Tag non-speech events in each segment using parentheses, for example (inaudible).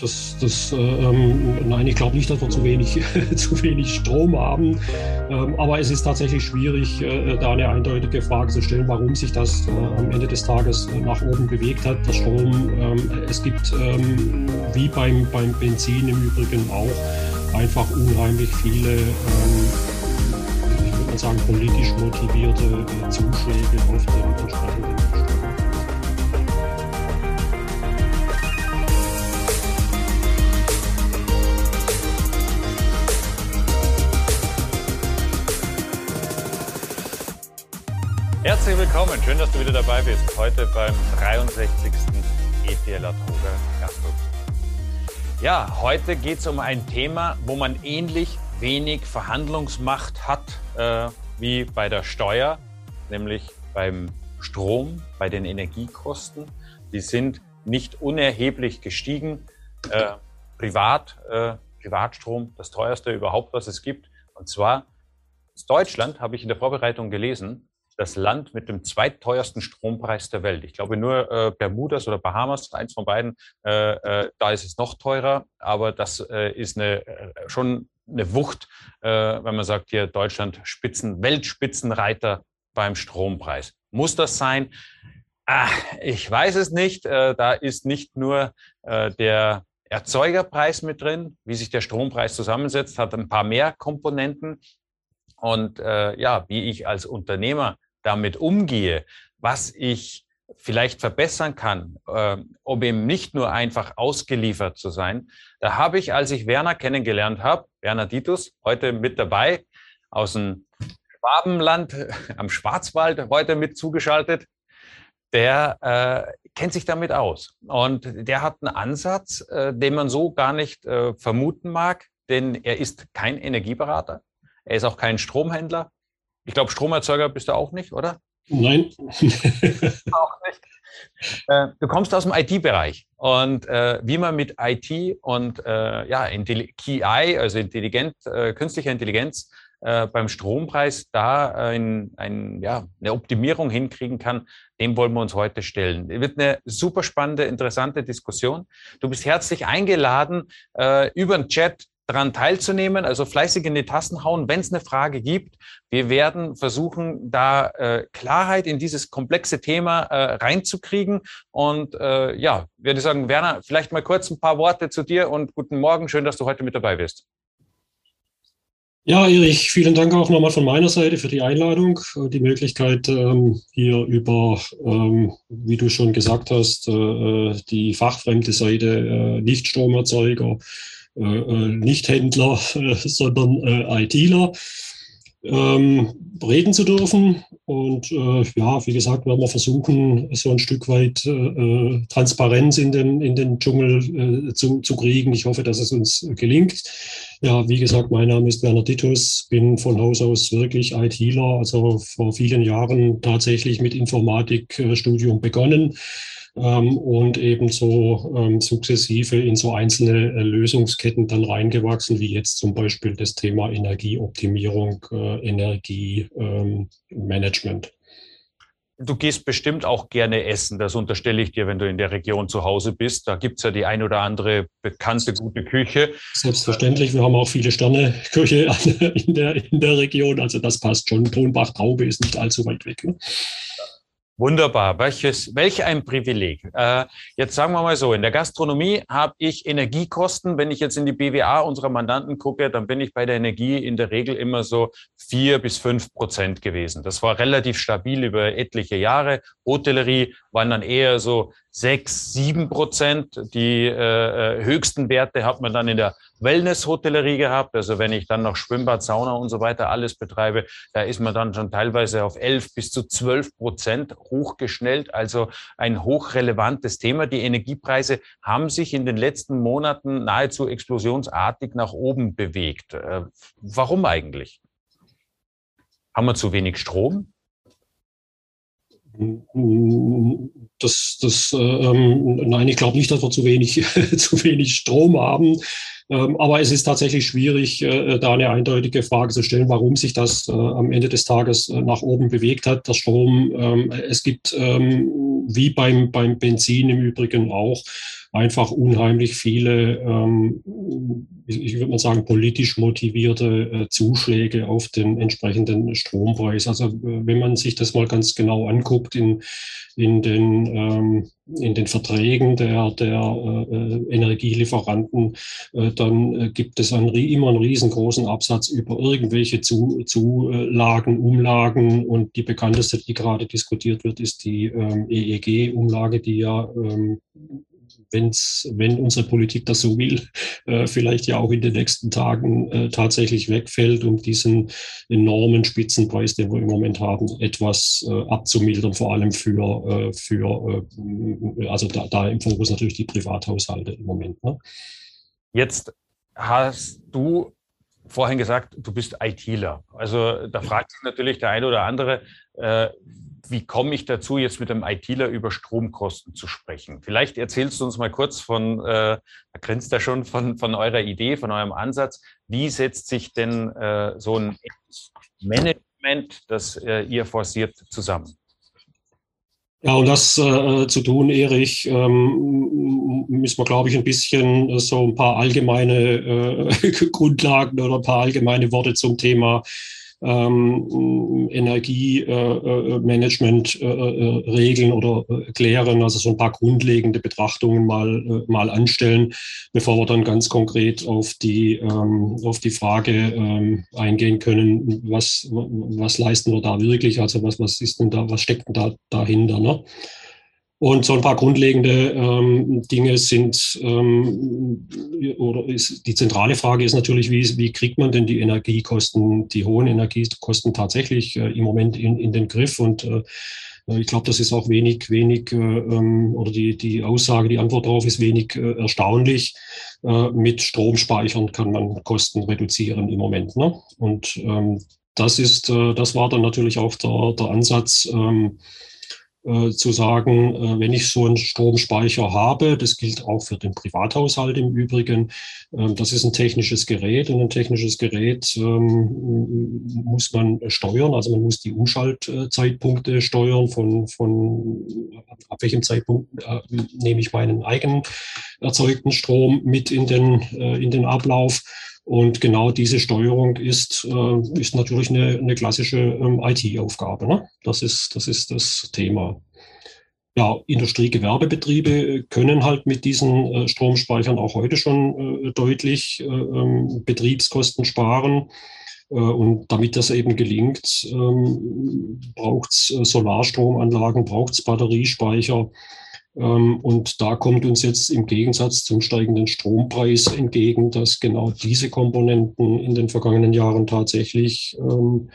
das, das, äh, ähm, nein, ich glaube nicht, dass wir zu wenig, (laughs) zu wenig Strom haben. Ähm, aber es ist tatsächlich schwierig, äh, da eine eindeutige Frage zu stellen, warum sich das äh, am Ende des Tages äh, nach oben bewegt hat, der Strom. Ähm, es gibt, ähm, wie beim, beim Benzin im Übrigen auch, einfach unheimlich viele, ähm, ich würde mal sagen, politisch motivierte äh, Zuschläge auf den entsprechenden Herzlich willkommen, schön, dass du wieder dabei bist. Heute beim 63. ETL Atoga Gastro. Ja, heute geht es um ein Thema, wo man ähnlich wenig Verhandlungsmacht hat äh, wie bei der Steuer, nämlich beim Strom, bei den Energiekosten. Die sind nicht unerheblich gestiegen. Äh, Privat, äh, Privatstrom, das teuerste überhaupt, was es gibt. Und zwar Deutschland, habe ich in der Vorbereitung gelesen, das Land mit dem zweitteuersten Strompreis der Welt. Ich glaube nur äh, Bermudas oder Bahamas, eins von beiden, äh, äh, da ist es noch teurer, aber das äh, ist eine, äh, schon eine Wucht, äh, wenn man sagt, hier Deutschland Spitzen, Weltspitzenreiter beim Strompreis. Muss das sein? Ah, ich weiß es nicht. Da ist nicht nur der Erzeugerpreis mit drin, wie sich der Strompreis zusammensetzt, hat ein paar mehr Komponenten. Und äh, ja, wie ich als Unternehmer damit umgehe, was ich vielleicht verbessern kann, äh, um eben nicht nur einfach ausgeliefert zu sein. Da habe ich, als ich Werner kennengelernt habe, Werner Ditus, heute mit dabei aus dem Schwabenland (laughs) am Schwarzwald, heute mit zugeschaltet, der äh, kennt sich damit aus. Und der hat einen Ansatz, äh, den man so gar nicht äh, vermuten mag, denn er ist kein Energieberater, er ist auch kein Stromhändler, ich glaube, Stromerzeuger bist du auch nicht, oder? Nein. (laughs) auch nicht. Äh, du kommst aus dem IT-Bereich und äh, wie man mit IT und äh, ja, KI, also intelligent, äh, künstlicher Intelligenz, äh, beim Strompreis da ein, ein, ja, eine Optimierung hinkriegen kann, dem wollen wir uns heute stellen. Es wird eine super spannende, interessante Diskussion. Du bist herzlich eingeladen, äh, über den Chat daran teilzunehmen, also fleißig in die Tasten hauen, wenn es eine Frage gibt. Wir werden versuchen, da äh, Klarheit in dieses komplexe Thema äh, reinzukriegen. Und äh, ja, würde sagen, Werner, vielleicht mal kurz ein paar Worte zu dir und guten Morgen. Schön, dass du heute mit dabei bist. Ja, Erich, vielen Dank auch nochmal von meiner Seite für die Einladung, äh, die Möglichkeit, ähm, hier über, ähm, wie du schon gesagt hast, äh, die fachfremde Seite äh, Nichtstromerzeuger äh, äh, nicht Händler, äh, sondern ITler ähm, reden zu dürfen. Und äh, ja, wie gesagt, werden wir versuchen, so ein Stück weit äh, Transparenz in den, in den Dschungel äh, zu, zu kriegen. Ich hoffe, dass es uns gelingt. Ja, wie gesagt, mein Name ist Werner Titus, bin von Haus aus wirklich ITler, also vor vielen Jahren tatsächlich mit Informatikstudium begonnen ähm, und eben so ähm, sukzessive in so einzelne äh, Lösungsketten dann reingewachsen, wie jetzt zum Beispiel das Thema Energieoptimierung, äh, Energiemanagement. Ähm, du gehst bestimmt auch gerne essen, das unterstelle ich dir, wenn du in der Region zu Hause bist. Da gibt es ja die ein oder andere bekannte gute Küche. Selbstverständlich, wir haben auch viele Sterne-Küche (laughs) in der, in der Region, also das passt schon. Tonbach-Traube ist nicht allzu weit weg. Ne? Wunderbar. Welches, welch ein Privileg. Äh, jetzt sagen wir mal so, in der Gastronomie habe ich Energiekosten. Wenn ich jetzt in die BWA unserer Mandanten gucke, dann bin ich bei der Energie in der Regel immer so vier bis fünf Prozent gewesen. Das war relativ stabil über etliche Jahre. Hotellerie waren dann eher so sechs, sieben Prozent. Die äh, äh, höchsten Werte hat man dann in der Wellness-Hotellerie gehabt. Also wenn ich dann noch Schwimmbad, Sauna und so weiter alles betreibe, da ist man dann schon teilweise auf elf bis zu zwölf Prozent hochgeschnellt. Also ein hochrelevantes Thema. Die Energiepreise haben sich in den letzten Monaten nahezu explosionsartig nach oben bewegt. Äh, warum eigentlich? Haben wir zu wenig Strom? Das, das, äh, ähm, nein, ich glaube nicht, dass wir zu wenig, (laughs) zu wenig Strom haben. Ähm, aber es ist tatsächlich schwierig, äh, da eine eindeutige Frage zu stellen, warum sich das äh, am Ende des Tages äh, nach oben bewegt hat, der Strom. Ähm, es gibt ähm, wie beim, beim Benzin im Übrigen auch, einfach unheimlich viele, ich würde mal sagen, politisch motivierte äh, Zuschläge auf den entsprechenden Strompreis. Also äh, wenn man sich das mal ganz genau anguckt in, in, den, in den Verträgen der, der äh, Energielieferanten, äh, dann äh, gibt es einen, immer einen riesengroßen Absatz über irgendwelche Zu, Zulagen, Umlagen. Und die bekannteste, die gerade diskutiert wird, ist die ähm, EEG-Umlage, die ja ähm, wenn's, wenn unsere Politik das so will, äh, vielleicht ja auch in den nächsten Tagen äh, tatsächlich wegfällt, um diesen enormen Spitzenpreis, den wir im Moment haben, etwas äh, abzumildern, vor allem für, äh, für äh, also da, da im Fokus natürlich die Privathaushalte im Moment. Ne? Jetzt hast du vorhin gesagt, du bist ITler. Also da fragt sich natürlich der eine oder andere, äh, wie komme ich dazu, jetzt mit einem ITler über Stromkosten zu sprechen? Vielleicht erzählst du uns mal kurz von, äh, da grinst er schon, von, von eurer Idee, von eurem Ansatz. Wie setzt sich denn äh, so ein Management, das äh, ihr forciert, zusammen? Ja, um das äh, zu tun, Erich, ähm, müssen wir, glaube ich, ein bisschen so ein paar allgemeine äh, (laughs) Grundlagen oder ein paar allgemeine Worte zum Thema ähm, Energiemanagement äh, äh, äh, oder äh, klären, also so ein paar grundlegende Betrachtungen mal, äh, mal anstellen, bevor wir dann ganz konkret auf die, ähm, auf die Frage ähm, eingehen können, was, was leisten wir da wirklich, also was, was ist denn da, was steckt denn da dahinter. Ne? Und so ein paar grundlegende ähm, Dinge sind, ähm, oder ist, die zentrale Frage ist natürlich, wie, wie kriegt man denn die Energiekosten, die hohen Energiekosten tatsächlich äh, im Moment in, in den Griff? Und äh, ich glaube, das ist auch wenig, wenig, äh, ähm, oder die, die Aussage, die Antwort darauf ist wenig äh, erstaunlich. Äh, mit Stromspeichern kann man Kosten reduzieren im Moment. Ne? Und ähm, das ist, äh, das war dann natürlich auch der, der Ansatz, ähm, äh, zu sagen, äh, wenn ich so einen Stromspeicher habe, das gilt auch für den Privathaushalt im Übrigen, äh, das ist ein technisches Gerät und ein technisches Gerät ähm, muss man steuern, also man muss die Umschaltzeitpunkte steuern, von, von ab welchem Zeitpunkt äh, nehme ich meinen eigenen erzeugten Strom mit in den, äh, in den Ablauf. Und genau diese Steuerung ist, äh, ist natürlich eine, eine klassische ähm, IT-Aufgabe. Ne? Das, ist, das ist das Thema. Ja, Industriegewerbebetriebe können halt mit diesen äh, Stromspeichern auch heute schon äh, deutlich äh, ähm, Betriebskosten sparen. Äh, und damit das eben gelingt, ähm, braucht es äh, Solarstromanlagen, braucht es Batteriespeicher. Ähm, und da kommt uns jetzt im Gegensatz zum steigenden Strompreis entgegen, dass genau diese Komponenten in den vergangenen Jahren tatsächlich ähm,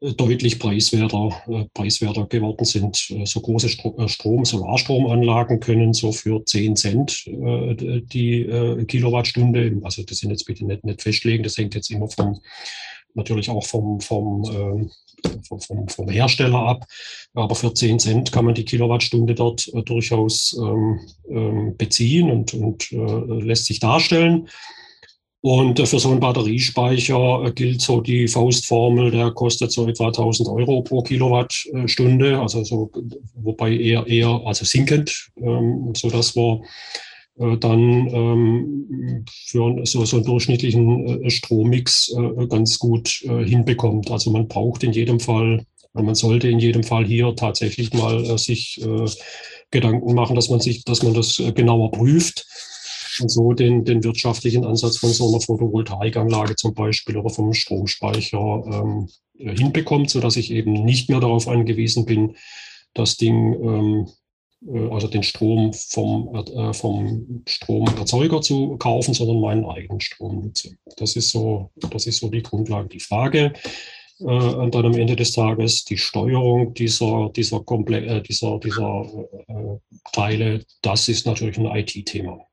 deutlich preiswerter, äh, preiswerter geworden sind. Äh, so große Strom, Solarstromanlagen können so für 10 Cent die Kilowattstunde, also das sind jetzt bitte nicht, nicht festlegen, das hängt jetzt immer vom, natürlich auch vom, vom ähm, vom, vom, Hersteller ab. Aber für 10 Cent kann man die Kilowattstunde dort äh, durchaus ähm, ähm, beziehen und, und äh, lässt sich darstellen. Und äh, für so einen Batteriespeicher äh, gilt so die Faustformel, der kostet so etwa 1000 Euro pro Kilowattstunde, also so, wobei eher, eher also sinkend, ähm, so wir dann ähm, für so, so einen durchschnittlichen äh, Strommix äh, ganz gut hinbekommt. Also man braucht in jedem Fall, man sollte in jedem Fall hier tatsächlich mal sich Gedanken machen, dass man sich, dass man das genauer prüft und so den, den wirtschaftlichen Ansatz von so einer Photovoltaikanlage zum Beispiel oder vom Stromspeicher ähm, hinbekommt, sodass ich eben nicht mehr darauf angewiesen bin, das Ding ähm, äh, also den Strom vom, äh, vom Stromerzeuger zu kaufen, sondern meinen eigenen Strom nutze. Das ist so, das ist so die Grundlage. Die Frage äh, und dann am Ende des Tages die Steuerung dieser, dieser, Komple äh, dieser, dieser äh, Teile, das ist natürlich ein IT-Thema.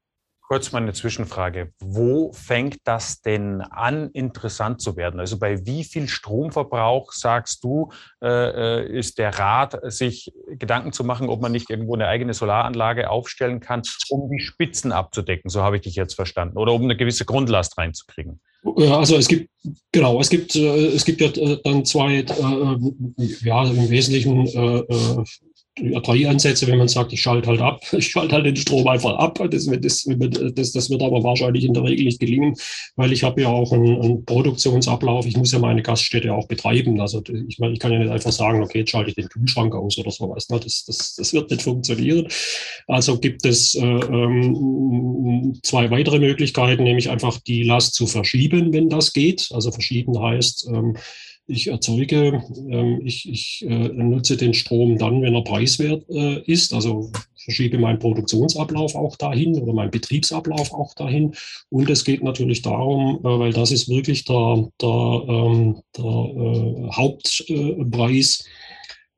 Kurz mal eine Zwischenfrage. Wo fängt das denn an, interessant zu werden? Also bei wie viel Stromverbrauch sagst du, äh, äh, ist der Rat, sich Gedanken zu machen, ob man nicht irgendwo eine eigene Solaranlage aufstellen kann, um die Spitzen abzudecken? So habe ich dich jetzt verstanden. Oder um eine gewisse Grundlast reinzukriegen? Ja, also es gibt, genau, es gibt, äh, es gibt ja äh, dann zwei, äh, ja, im Wesentlichen drei Ansätze, wenn man sagt, ich schalte halt ab, (laughs) ich schalte halt den Strom einfach ab. Das, das, das, das wird aber wahrscheinlich in der Regel nicht gelingen, weil ich habe ja auch einen, einen, Produktionsablauf. Ich muss ja meine Gaststätte auch betreiben. Also ich, meine, ich kann ja nicht einfach sagen, okay, jetzt schalte ich den Kühlschrank aus oder sowas. Ne? Das, das, das wird nicht funktionieren. Also gibt es äh, ähm, zwei weitere Möglichkeiten, nämlich einfach die Last zu verschieben, wenn das geht. Also verschieben heißt, ähm, ich erzeuge, ähm, ich, ich äh, nutze den Strom dann, wenn er preiswert äh, ist, also verschiebe meinen Produktionsablauf auch dahin oder meinen Betriebsablauf auch dahin. Und es geht natürlich darum, äh, weil das ist wirklich der, der, ähm, der äh, Hauptpreis,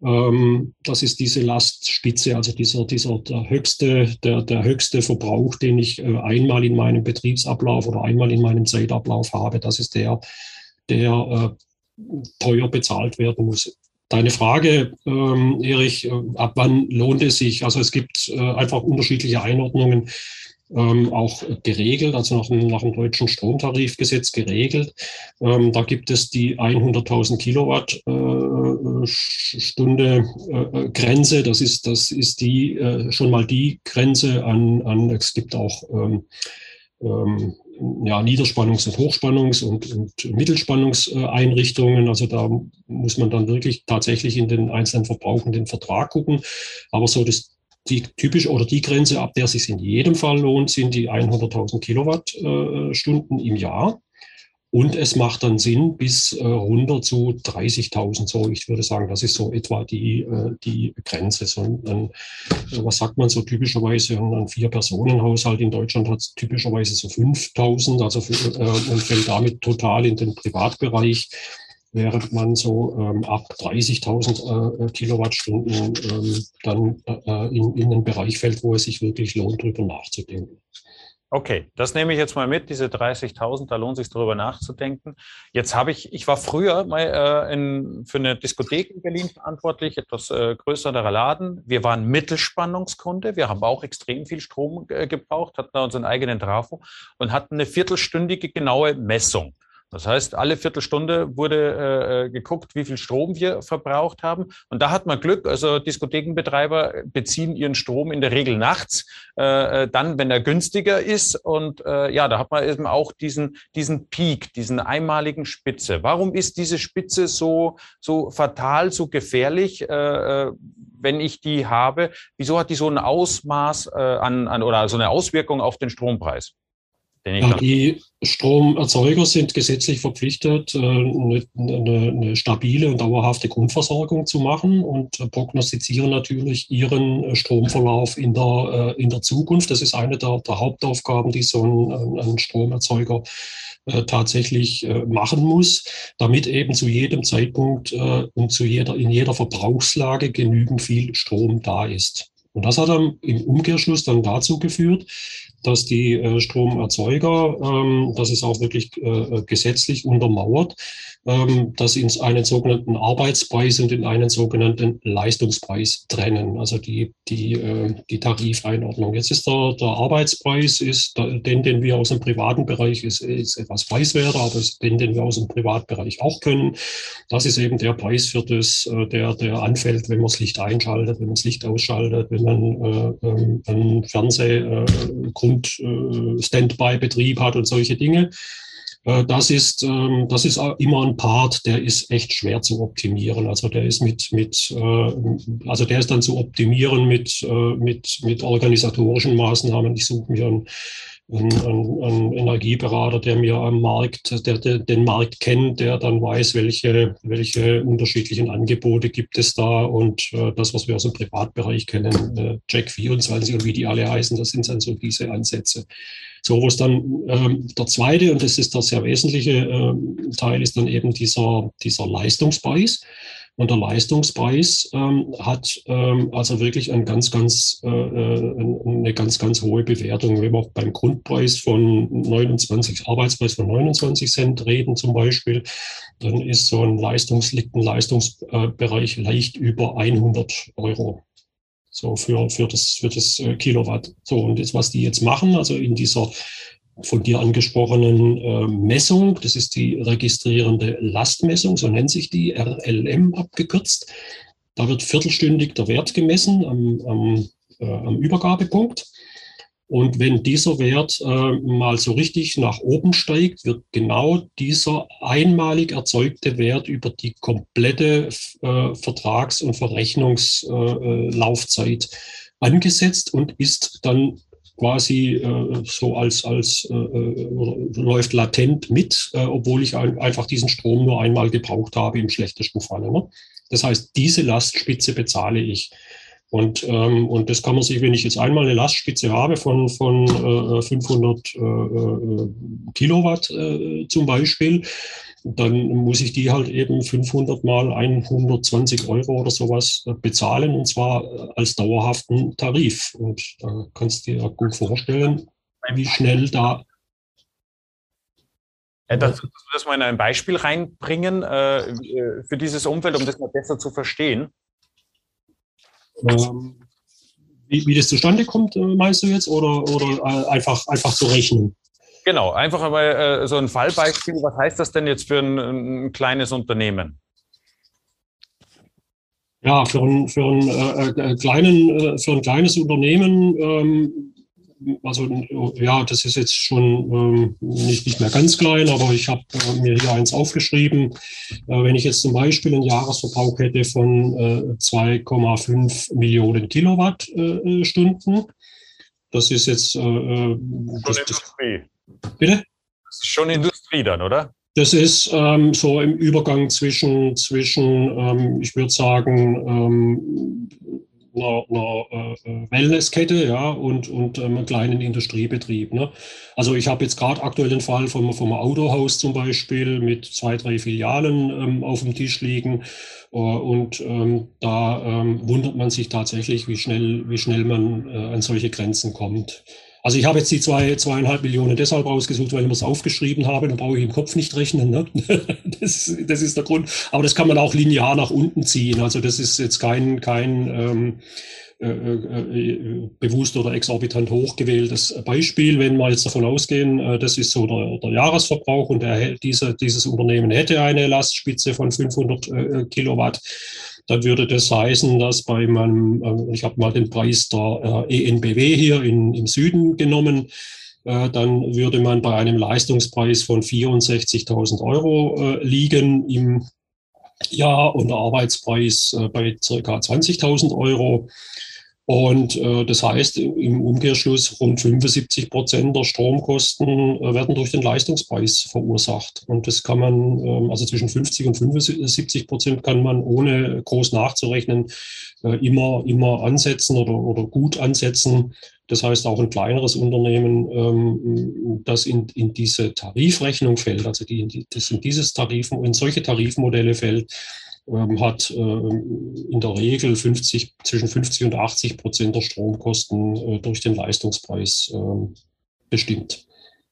ähm, das ist diese Lastspitze, also dieser, dieser der höchste, der, der höchste Verbrauch, den ich äh, einmal in meinem Betriebsablauf oder einmal in meinem Zeitablauf habe. Das ist der, der äh, teuer bezahlt werden muss. Deine Frage, ähm, Erich, äh, ab wann lohnt es sich? Also es gibt äh, einfach unterschiedliche Einordnungen, ähm, auch geregelt, also nach dem, nach dem deutschen Stromtarifgesetz geregelt. Ähm, da gibt es die 100.000 Kilowattstunde äh, äh, Grenze. Das ist, das ist die äh, schon mal die Grenze an, an es gibt auch ähm, ähm, ja, Niederspannungs- und Hochspannungs- und, und Mittelspannungseinrichtungen. Also da muss man dann wirklich tatsächlich in den einzelnen Verbrauch und den Vertrag gucken. Aber so das, die typische oder die Grenze, ab der es sich in jedem Fall lohnt, sind die 100.000 Kilowattstunden im Jahr. Und es macht dann Sinn bis äh, runter zu 30.000. So, ich würde sagen, das ist so etwa die, äh, die Grenze. So ein, was sagt man so typischerweise? Ein, Vier-Personen-Haushalt in Deutschland hat typischerweise so 5.000, also für, äh, und fällt damit total in den Privatbereich, während man so ähm, ab 30.000 äh, Kilowattstunden ähm, dann äh, in, in den Bereich fällt, wo es sich wirklich lohnt, darüber nachzudenken. Okay, das nehme ich jetzt mal mit, diese 30.000, da lohnt sich darüber nachzudenken. Jetzt habe ich, ich war früher mal äh, in, für eine Diskothek in Berlin verantwortlich, etwas äh, größerer Laden. Wir waren Mittelspannungskunde, wir haben auch extrem viel Strom äh, gebraucht, hatten da unseren eigenen Trafo und hatten eine viertelstündige genaue Messung. Das heißt, alle Viertelstunde wurde äh, äh, geguckt, wie viel Strom wir verbraucht haben. Und da hat man Glück. Also Diskothekenbetreiber beziehen ihren Strom in der Regel nachts, äh, äh, dann, wenn er günstiger ist. Und äh, ja, da hat man eben auch diesen, diesen Peak, diesen einmaligen Spitze. Warum ist diese Spitze so, so fatal, so gefährlich? Äh, äh wenn ich die habe, wieso hat die so ein Ausmaß äh, an, an oder so eine Auswirkung auf den Strompreis? Ja, die Stromerzeuger sind gesetzlich verpflichtet, äh, eine, eine, stabile und dauerhafte Grundversorgung zu machen und prognostizieren natürlich ihren äh, Stromverlauf in der, äh, in der Zukunft. Das ist eine der, der Hauptaufgaben, die so ein, ein Stromerzeuger tatsächlich machen muss, damit eben zu jedem Zeitpunkt und zu jeder, in jeder Verbrauchslage genügend viel Strom da ist. Und das hat dann im Umkehrschluss dann dazu geführt, dass die äh, Stromerzeuger, ähm, das ist auch wirklich äh, gesetzlich untermauert, ähm, dass sie in einen sogenannten Arbeitspreis und in einen sogenannten Leistungspreis trennen, also die, die, äh, die Tarifeinordnung. Jetzt ist der, der Arbeitspreis, ist den, den wir aus dem privaten Bereich, ist, ist etwas preiswerter, aber ist den, den wir aus dem Privatbereich auch können. Das ist eben der Preis für das, äh, der, der anfällt, wenn man das Licht einschaltet, wenn man das Licht ausschaltet, wenn man äh, ähm, einen Fernsehgrund äh, Standby-Betrieb hat und solche Dinge. Äh, das ist, ähm, das ist immer ein Part, der ist echt schwer zu optimieren. Also der ist mit, mit äh, also der ist dann zu optimieren mit, äh, mit, mit organisatorischen Maßnahmen. Ich suche mir einen, einen, einen Energieberater, der mir am Markt, der, der, den Markt kennt, der dann weiß, welche, welche unterschiedlichen Angebote gibt es da und das, was wir aus dem Privatbereich kennen, Jack 24 und wie die alle heißen, das sind dann so diese Ansätze. So, wo es dann ähm, der zweite, und das ist der sehr wesentliche äh, Teil, ist dann eben dieser, dieser Leistungspreis. Und der Leistungspreis ähm, hat ähm, also wirklich ein ganz, ganz, äh, äh eine ganz, ganz hohe Bewertung. Wenn wir beim Grundpreis von 29, Arbeitspreis von 29 Cent reden zum Beispiel, dann ist so ein Leistungs, Leistungsbereich leicht über 100 Euro so für, für das, für das äh, Kilowatt. So, und jetzt, was die jetzt machen, also in dieser von dir angesprochenen äh, Messung, das ist die registrierende Lastmessung, so nennt sich die, RLM abgekürzt. Da wird viertelstündig der Wert gemessen am, am, äh, am Übergabepunkt. Und wenn dieser Wert äh, mal so richtig nach oben steigt, wird genau dieser einmalig erzeugte Wert über die komplette äh, Vertrags- und Verrechnungslaufzeit äh, angesetzt und ist dann quasi äh, so als, als äh, äh läuft latent mit, äh, obwohl ich ein, einfach diesen Strom nur einmal gebraucht habe im schlechtesten Falle. Ne? Das heißt, diese Lastspitze bezahle ich. Und, ähm, und das kann man sich, wenn ich jetzt einmal eine Lastspitze habe von, von äh, 500 äh, äh, Kilowatt äh, zum Beispiel, dann muss ich die halt eben 500 mal 120 Euro oder sowas äh, bezahlen und zwar äh, als dauerhaften Tarif. Und da kannst du dir gut vorstellen, wie schnell da. Ja, das, das mal in ein Beispiel reinbringen äh, für dieses Umfeld, um das mal besser zu verstehen. Ähm, wie, wie, das zustande kommt, äh, meinst du jetzt, oder, oder äh, einfach, einfach zu rechnen? Genau, einfach einmal äh, so ein Fallbeispiel. Was heißt das denn jetzt für ein, ein kleines Unternehmen? Ja, für ein, für ein, äh, äh kleinen, äh, für ein kleines Unternehmen ähm, also ja, das ist jetzt schon ähm, nicht, nicht mehr ganz klein, aber ich habe äh, mir hier eins aufgeschrieben. Äh, wenn ich jetzt zum Beispiel einen Jahresverbrauch hätte von äh, 2,5 Millionen Kilowattstunden, das ist jetzt äh, äh das, Industrie. Bitte? Das ist schon Industrie dann, oder? Das ist ähm, so im Übergang zwischen, zwischen ähm, ich würde sagen, ähm, einer, einer äh, Wellnesskette ja, und, und ähm, einem kleinen Industriebetrieb. Ne? Also ich habe jetzt gerade aktuell den Fall vom, vom Autohaus zum Beispiel mit zwei, drei Filialen ähm, auf dem Tisch liegen. Äh, und ähm, da ähm, wundert man sich tatsächlich, wie schnell, wie schnell man äh, an solche Grenzen kommt. Also ich habe jetzt die zwei, zweieinhalb Millionen deshalb rausgesucht, weil ich es aufgeschrieben habe, dann brauche ich im Kopf nicht rechnen. Ne? (laughs) Das, das, ist der Grund. Aber das kann man auch linear nach unten ziehen. Also das ist jetzt kein, kein ähm, äh, äh, bewusst oder exorbitant hochgewähltes Beispiel. Wenn wir jetzt davon ausgehen, äh, das ist so der, der Jahresverbrauch und der, diese, dieses Unternehmen hätte eine Lastspitze von 500 äh, Kilowatt, dann würde das heißen, dass bei meinem, äh, ich habe mal den Preis der äh, ENBW hier in, im Süden genommen, äh, dann würde man bei einem Leistungspreis von 64.000 Euro liegen im Jahr und Arbeitspreis bei circa 20.000 Euro. Und äh, das heißt im Umkehrschluss, rund 75 Prozent der Stromkosten äh, werden durch den Leistungspreis verursacht. Und das kann man, äh, also zwischen 50 und 75 Prozent kann man ohne groß nachzurechnen äh, immer, immer ansetzen oder, oder gut ansetzen. Das heißt, auch ein kleineres Unternehmen, ähm, das in, in diese Tarifrechnung fällt, also die, das in dieses Tarif, in solche Tarifmodelle fällt, ähm, hat ähm, in der Regel 50, zwischen 50 und 80 Prozent der Stromkosten äh, durch den Leistungspreis ähm, bestimmt.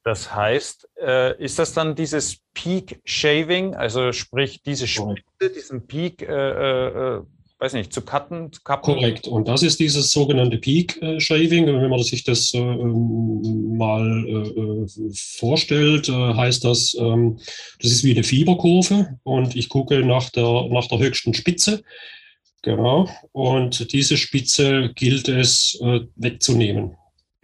Das heißt, äh, ist das dann dieses Peak Shaving, also sprich diese Spitze, diesen Peak äh, weiß nicht, zu cutten, zu kappen? Korrekt. Und das ist dieses sogenannte Peak Shaving. Wenn man sich das äh, mal äh, vorstellt, äh, heißt das, ähm, das ist wie eine Fieberkurve und ich gucke nach der, nach der höchsten Spitze. Genau. Und diese Spitze gilt es äh, wegzunehmen.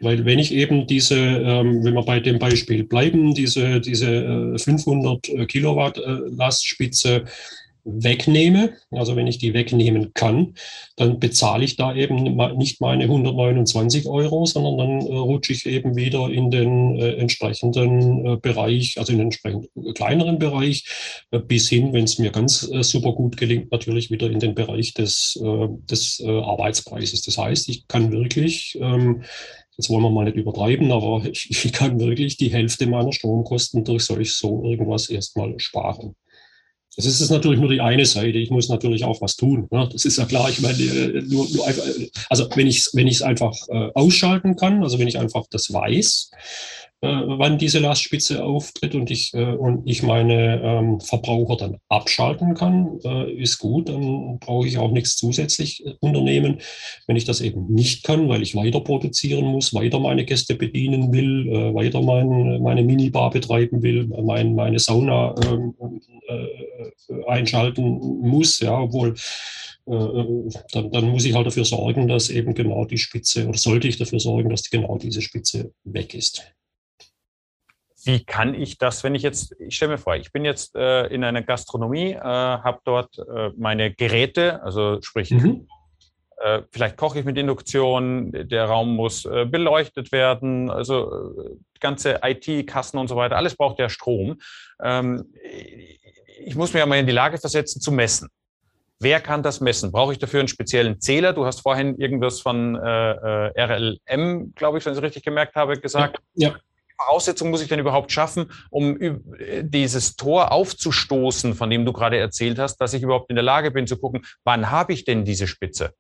Weil wenn ich eben diese, ähm, wenn wir bei dem Beispiel bleiben, diese, diese 500 äh, Kilowatt Lastspitze wegnehme, also wenn ich die wegnehmen kann, dann bezahle ich da eben nicht meine 129 Euro, sondern dann äh, rutsche ich eben wieder in den äh, entsprechenden äh, Bereich, also in den entsprechend kleineren Bereich, äh, bis hin, wenn es mir ganz äh, super gut gelingt, natürlich wieder in den Bereich des, äh, des Arbeitspreises. Das heißt, ich kann wirklich ähm, Jetzt wollen wir mal nicht übertreiben, aber (laughs) ich, ich, kann wirklich die Hälfte meiner Stromkosten durch solch so irgendwas erstmal sparen. Das ist natürlich nur die eine Seite. Ich muss natürlich auch was tun. Ne? Das ist ja klar. Ich meine, äh, nur, nur einfach, also wenn ich es wenn ich's einfach äh, ausschalten kann, also wenn ich einfach das weiß, äh, wann diese Lastspitze auftritt und ich, äh, und ich meine ähm, Verbraucher dann abschalten kann, äh, ist gut. Dann brauche ich auch nichts zusätzlich äh, unternehmen. Wenn ich das eben nicht kann, weil ich weiter produzieren muss, weiter meine Gäste bedienen will, äh, weiter mein, meine Minibar betreiben will, mein, meine Sauna ähm, äh, einschalten muss, ja, obwohl äh, dann, dann, muss ich halt dafür sorgen, dass eben genau die Spitze, oder sollte ich dafür sorgen, dass genau diese Spitze weg ist. Wie kann ich das, wenn ich jetzt, ich stelle mir vor, ich bin jetzt äh, in einer Gastronomie, äh, habe dort äh, meine Geräte, also sprich, mhm. Äh, vielleicht koche ich mit Induktion, der Raum muss äh, beleuchtet werden, also ganze IT-Kassen und so weiter, alles braucht ja Strom. Ähm, ich muss mir ja mal in die Lage versetzen zu messen. Wer kann das messen? Brauche ich dafür einen speziellen Zähler? Du hast vorhin irgendwas von äh, äh RLM, glaube ich, wenn ich es richtig gemerkt habe, gesagt. Ja. Voraussetzung muss ich denn überhaupt schaffen, um dieses Tor aufzustoßen, von dem du gerade erzählt hast, dass ich überhaupt in der Lage bin zu gucken, wann habe ich denn diese Spitze?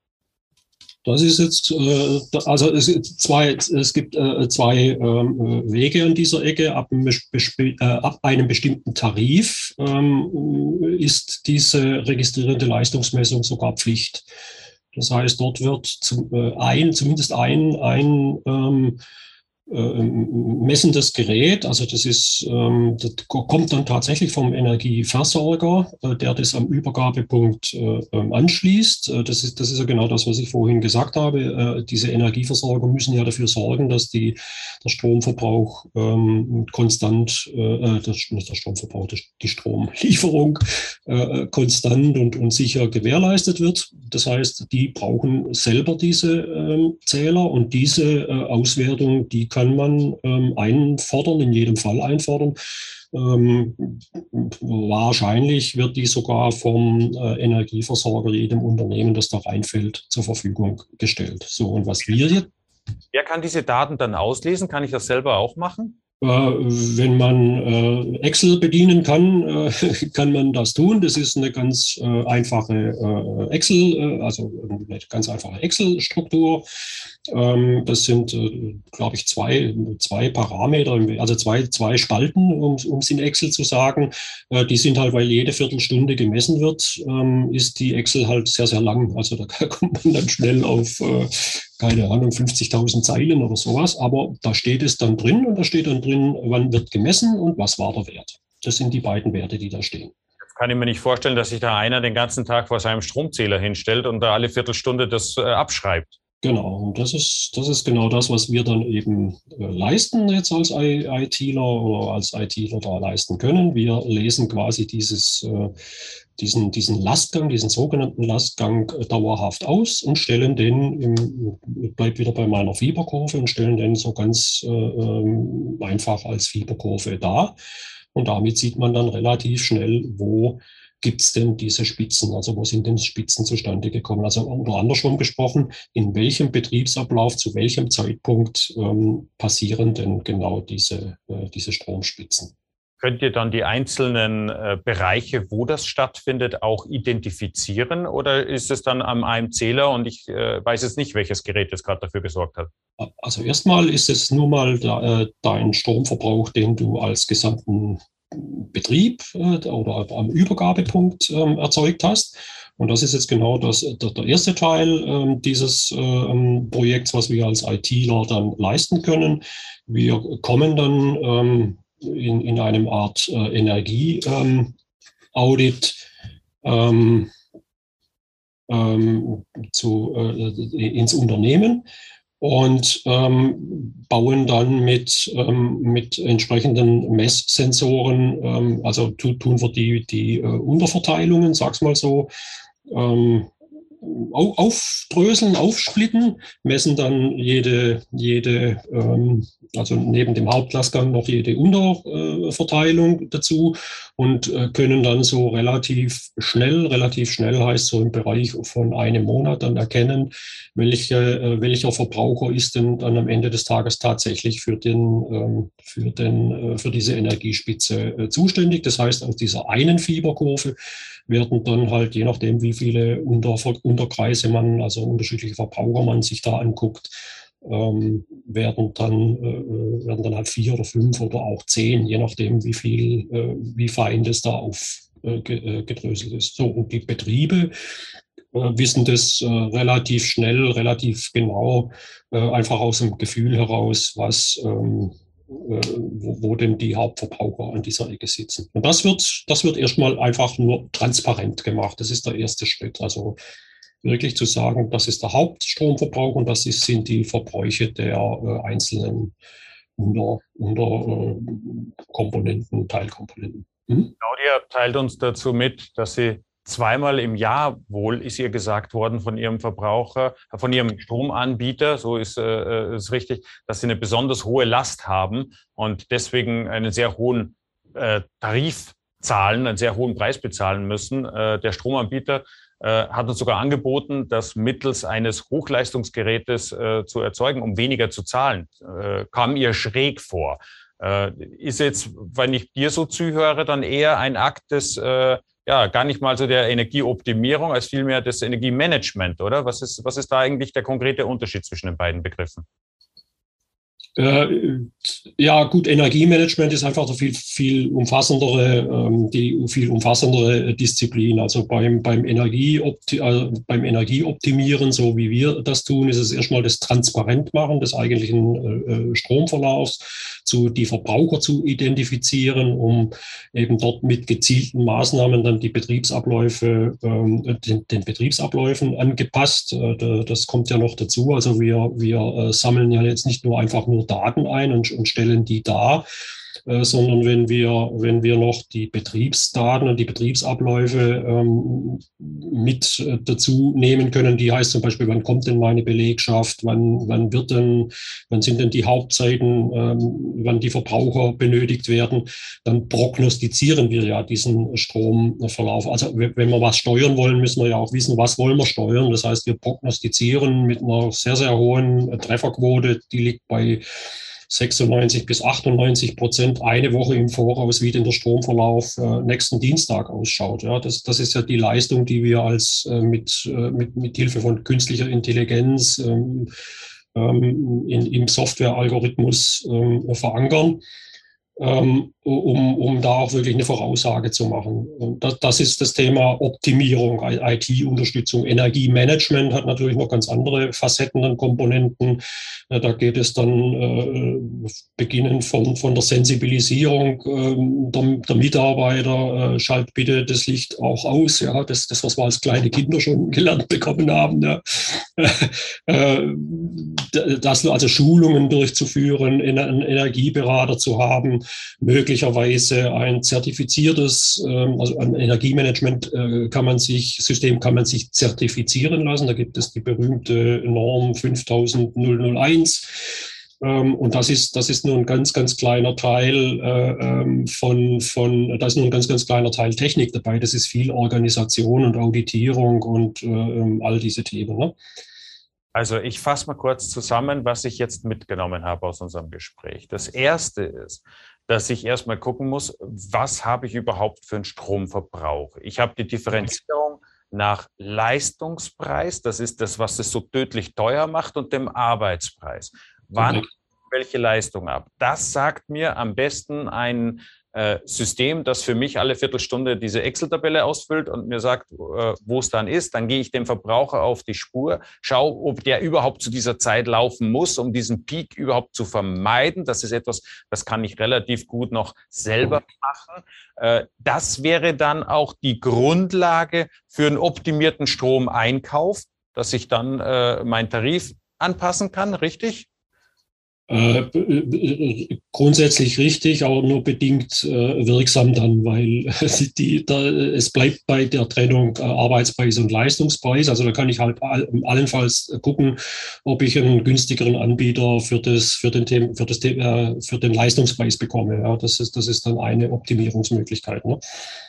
Das ist jetzt, äh, also es gibt zwei, es gibt äh, zwei ähm, Wege an dieser Ecke. Ab, äh, einem bestimmten Tarif ähm, ist diese registrierende Leistungsmessung sogar Pflicht. Das heißt, dort wird ein, zumindest ein, ein ähm, äh, messendes Gerät, also das ist, ähm, das kommt dann tatsächlich vom Energieversorger, äh, der das am Übergabepunkt äh, ähm, anschließt. Das ist, das ist ja genau das, was ich vorhin gesagt habe. Diese Energieversorger müssen ja dafür sorgen, dass die, der Stromverbrauch ähm, konstant, das, der Stromverbrauch, die Stromlieferung konstant und, und sicher gewährleistet wird. Das heißt, die brauchen selber diese Zähler und diese Auswertung, die kann man ähm, einfordern, in jedem Fall einfordern. Ähm, wahrscheinlich wird die sogar vom äh, Energieversorger jedem Unternehmen, das da reinfällt, zur Verfügung gestellt. So, und was wir jetzt. Wer kann diese Daten dann auslesen? Kann ich das selber auch machen? Äh, wenn man äh, Excel bedienen kann, äh, (laughs) kann man das tun. Das ist eine ganz einfache Excel, also eine ganz einfache Excel-Struktur. Ähm, das sind, glaube ich, zwei, zwei Parameter, also zwei, zwei Spalten, um es in Excel zu sagen. Die sind halt, weil jede Viertelstunde gemessen wird, ähm, ist die Excel halt sehr, sehr lang. Also da (laughs) kommt man dann schnell auf keine Ahnung, 50.000 Zeilen oder sowas, aber da steht es dann drin und da steht dann drin, wann wird gemessen und was war der Wert. Das sind die beiden Werte, die da stehen. Kann ich mir nicht vorstellen, dass sich da einer den ganzen Tag vor seinem Stromzähler hinstellt und da alle Viertelstunde das äh, abschreibt. Genau, und das ist, das ist genau das, was wir dann eben äh, leisten jetzt als ITler oder als ITler da leisten können. Wir lesen quasi dieses, äh, diesen, diesen Lastgang, diesen sogenannten Lastgang äh, dauerhaft aus und stellen den, im, bleibt wieder bei meiner Fieberkurve und stellen den so ganz äh, ähm, einfach als Fieberkurve dar. Und damit sieht man dann relativ schnell, wo gibt es denn diese Spitzen? Also wo sind denn Spitzen zustande gekommen? Also oder andersrum gesprochen, in welchem Betriebsablauf, zu welchem Zeitpunkt ähm, passieren denn genau diese, äh, diese Stromspitzen? Könnt ihr dann die einzelnen äh, Bereiche, wo das stattfindet, auch identifizieren? Oder ist es dann am einem Zähler und ich äh, weiß jetzt nicht, welches Gerät jetzt gerade dafür gesorgt hat? Also erstmal ist es nur mal da, äh, dein Stromverbrauch, den du als gesamten Betrieb äh, oder am Übergabepunkt ähm, erzeugt hast. Und das ist jetzt genau das, der, erste Teil ähm, dieses ähm, Projekts, was wir als ITler dann leisten können. Wir kommen dann in, in einem Art äh, Energie-Audit äh, ins Unternehmen und ähm, bauen dann mit, ähm, mit entsprechenden Messsensoren, ähm, also tu, tun wir die, die äh, Unterverteilungen, sag's mal so, ähm, aufdröseln, aufsplitten, messen dann jede, jede ähm, also neben dem Hauptlastgang noch jede Unterverteilung dazu und äh, können dann so relativ schnell, relativ schnell heißt so im Bereich von einem Monat dann erkennen, welche, äh, welcher Verbraucher ist denn dann am Ende des Tages tatsächlich für, den, ähm, für, den, äh, für diese Energiespitze zuständig. Das heißt, aus dieser einen Fieberkurve werden dann halt, je nachdem, wie viele Unter Unterkreise man, also unterschiedliche Verbraucher man sich da anguckt, ähm, werden, dann, äh, werden dann halt vier oder fünf oder auch zehn, je nachdem, wie viel, äh, wie fein das da aufgedröselt äh, ist. So, und die Betriebe äh, wissen das äh, relativ schnell, relativ genau, äh, einfach aus dem Gefühl heraus, was ähm, wo, wo, denn die Hauptverbraucher an dieser Ecke sitzen. Und das wird, das wird erstmal einfach nur transparent gemacht. Das ist der erste Schritt. Also wirklich zu sagen, das ist der Hauptstromverbrauch und das ist, sind die Verbräuche der äh, einzelnen unter, unter äh, Komponenten, Teilkomponenten. Hm? Claudia teilt uns dazu mit, dass sie zweimal im Jahr wohl ist ihr gesagt worden von ihrem Verbraucher, von ihrem Stromanbieter, so ist äh, ist richtig, dass sie eine besonders hohe Last haben und deswegen einen sehr hohen äh, Tarif zahlen, einen sehr hohen Preis bezahlen müssen. Äh, der Stromanbieter äh, hat uns sogar angeboten, das mittels eines Hochleistungsgerätes äh, zu erzeugen, um weniger zu zahlen. Äh, kam ihr schräg vor. Äh, ist jetzt, wenn ich dir so zuhöre, dann eher ein Akt des, äh, ja, gar nicht mal so der Energieoptimierung, als vielmehr des Energiemanagement, oder? Was ist, was ist da eigentlich der konkrete Unterschied zwischen den beiden Begriffen? Äh, ja, gut, Energiemanagement ist einfach eine viel, viel umfassendere, ähm, die viel umfassendere Disziplin. Also beim, beim, Energieopti äh, beim Energieoptimieren, so wie wir das tun, ist es erstmal das Transparentmachen des eigentlichen äh, Stromverlaufs, zu die Verbraucher zu identifizieren, um eben dort mit gezielten Maßnahmen dann die Betriebsabläufe, ähm, den, den, Betriebsabläufen angepasst. Das kommt ja noch dazu. Also wir, wir sammeln ja jetzt nicht nur einfach nur Daten ein und, und stellen die dar, äh, sondern wenn wir, wenn wir noch die Betriebsdaten und die Betriebsabläufe ähm, mit äh, dazu nehmen können, die heißt zum Beispiel, wann kommt denn meine Belegschaft, wann, wann wird denn, wann sind denn die Hauptzeiten, ähm, wann die Verbraucher benötigt werden, dann prognostizieren wir ja diesen Stromverlauf. Also wenn wir was steuern wollen, müssen wir ja auch wissen, was wollen wir steuern. Das heißt, wir prognostizieren mit einer sehr, sehr hohen Trefferquote, die liegt bei 96 bis 98 Prozent eine Woche im Voraus, wie denn der Stromverlauf äh, nächsten Dienstag ausschaut. Ja, das, das ist ja die Leistung, die wir als äh, mit, äh, mit, mit Hilfe von künstlicher Intelligenz ähm, ähm, in, im Softwarealgorithmus ähm, verankern ähm, um, um da auch wirklich eine Voraussage zu machen. Und das, das ist das Thema Optimierung, IT-Unterstützung. Energiemanagement hat natürlich noch ganz andere Facetten und Komponenten. Da geht es dann äh, beginnend von, von der Sensibilisierung äh, der, der, Mitarbeiter, äh, schalt bitte das Licht auch aus. Ja, das, das was wir als kleine Kinder schon (laughs) gelernt bekommen haben. Ja. (laughs) äh, das, also Schulungen durchzuführen, einen Energieberater zu haben, möglicherweise ein zertifiziertes, ähm, also ein Energiemanagement äh, kann man sich, System kann man sich zertifizieren lassen. Da gibt es die berühmte Norm 50001. Ähm, und das ist, das ist nur ein ganz, ganz kleiner Teil äh, ähm, von, von, da ist nur ein ganz, ganz kleiner Teil Technik dabei. Das ist viel Organisation und Auditierung und äh, all diese Themen. Ne? Also ich fasse mal kurz zusammen, was ich jetzt mitgenommen habe aus unserem Gespräch. Das Erste ist, dass ich erstmal gucken muss, was habe ich überhaupt für einen Stromverbrauch. Ich habe die Differenzierung nach Leistungspreis, das ist das, was es so tödlich teuer macht, und dem Arbeitspreis. Wann welche Leistung ab? Das sagt mir am besten ein äh, System, das für mich alle Viertelstunde diese Excel-Tabelle ausfüllt und mir sagt, äh, wo es dann ist. Dann gehe ich dem Verbraucher auf die Spur, schaue, ob der überhaupt zu dieser Zeit laufen muss, um diesen Peak überhaupt zu vermeiden. Das ist etwas, das kann ich relativ gut noch selber machen. Äh, das wäre dann auch die Grundlage für einen optimierten Stromeinkauf, dass ich dann meinen Tarif anpassen kann, richtig? Äh, äh, grundsätzlich richtig, aber nur bedingt äh, wirksam dann, weil (laughs) die, da, es bleibt bei der Trennung äh, Arbeitspreis und Leistungspreis. Also da kann ich halt all, allenfalls gucken, ob ich einen günstigeren Anbieter für das, für den, Thema, für das, äh, für den Leistungspreis bekomme. Ja, das ist, das ist dann eine Optimierungsmöglichkeit. Ne?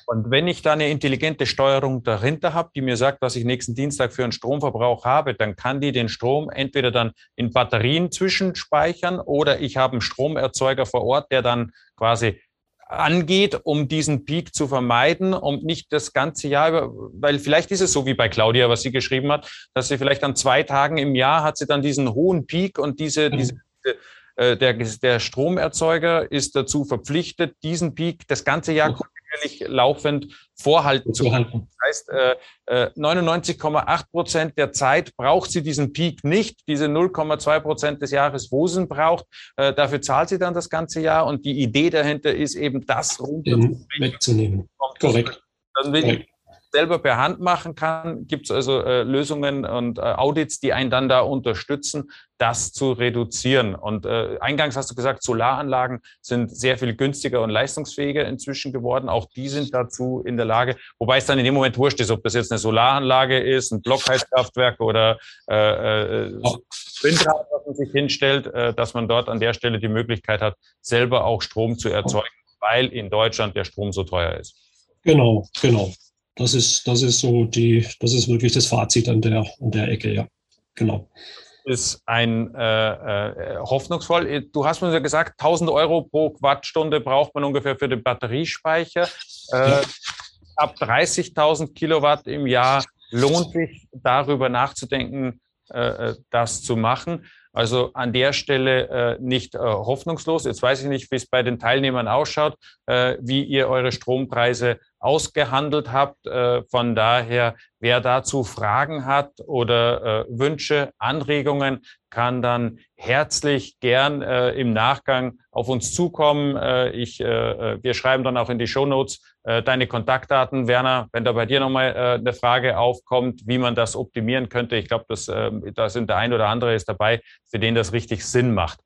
Und wenn ich da eine intelligente Steuerung dahinter habe, die mir sagt, was ich nächsten Dienstag für einen Stromverbrauch habe, dann kann die den Strom entweder dann in Batterien zwischenspeichern oder ich habe einen Stromerzeuger vor Ort, der dann quasi angeht, um diesen Peak zu vermeiden, um nicht das ganze Jahr über, weil vielleicht ist es so wie bei Claudia, was sie geschrieben hat, dass sie vielleicht an zwei Tagen im Jahr hat sie dann diesen hohen Peak und diese, mhm. diese, äh, der, der Stromerzeuger ist dazu verpflichtet, diesen Peak das ganze Jahr kontinuierlich laufend vorhalten zu können. Das heißt, 99,8 äh, Prozent der Zeit braucht sie diesen Peak nicht, diese 0,2 Prozent des Jahres, wo sie ihn braucht. Äh, dafür zahlt sie dann das ganze Jahr und die Idee dahinter ist eben, das runter wegzunehmen. Korrekt. Dann will Korrekt. Selber per Hand machen kann, gibt es also äh, Lösungen und äh, Audits, die einen dann da unterstützen, das zu reduzieren. Und äh, eingangs hast du gesagt, Solaranlagen sind sehr viel günstiger und leistungsfähiger inzwischen geworden. Auch die sind dazu in der Lage, wobei es dann in dem Moment wurscht ist, ob das jetzt eine Solaranlage ist, ein Blockheizkraftwerk oder äh, äh, Windrad, was man sich hinstellt, äh, dass man dort an der Stelle die Möglichkeit hat, selber auch Strom zu erzeugen, weil in Deutschland der Strom so teuer ist. Genau, genau. Das ist, das ist so die, das ist wirklich das Fazit an der, an der Ecke, ja. Genau. Ist ein äh, äh, hoffnungsvoll. Du hast mir ja gesagt, 1000 Euro pro Quattstunde braucht man ungefähr für den Batteriespeicher. Äh, ja. Ab 30.000 Kilowatt im Jahr lohnt sich darüber nachzudenken, äh, äh, das zu machen. Also an der Stelle äh, nicht äh, hoffnungslos. Jetzt weiß ich nicht, wie es bei den Teilnehmern ausschaut, äh, wie ihr eure Strompreise ausgehandelt habt. Äh, von daher, wer dazu Fragen hat oder äh, Wünsche, Anregungen, kann dann herzlich gern äh, im Nachgang auf uns zukommen. Äh, ich, äh, äh wir schreiben dann auch in die Show Notes äh, deine Kontaktdaten. Werner, wenn da bei dir nochmal äh, eine Frage aufkommt, wie man das optimieren könnte, ich glaube, dass äh, da sind der ein oder andere ist dabei, für den das richtig Sinn macht.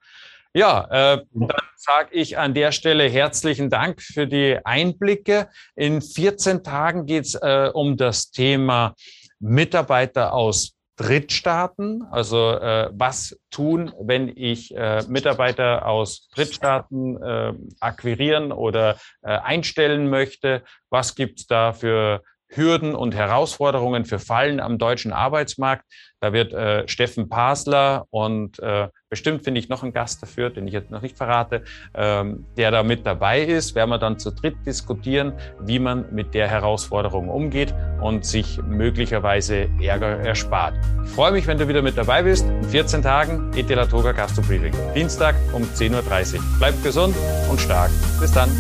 Ja, äh, dann sage ich an der Stelle herzlichen Dank für die Einblicke. In 14 Tagen geht es äh, um das Thema Mitarbeiter aus Drittstaaten. Also äh, was tun, wenn ich äh, Mitarbeiter aus Drittstaaten äh, akquirieren oder äh, einstellen möchte? Was gibt es da für Hürden und Herausforderungen für Fallen am deutschen Arbeitsmarkt. Da wird äh, Steffen Pasler und äh, bestimmt finde ich noch einen Gast dafür, den ich jetzt noch nicht verrate, ähm, der da mit dabei ist. Werden wir dann zu dritt diskutieren, wie man mit der Herausforderung umgeht und sich möglicherweise Ärger erspart. Ich freue mich, wenn du wieder mit dabei bist. In 14 Tagen Etela Toga Gastro Briefing. Dienstag um 10.30 Uhr. Bleibt gesund und stark. Bis dann.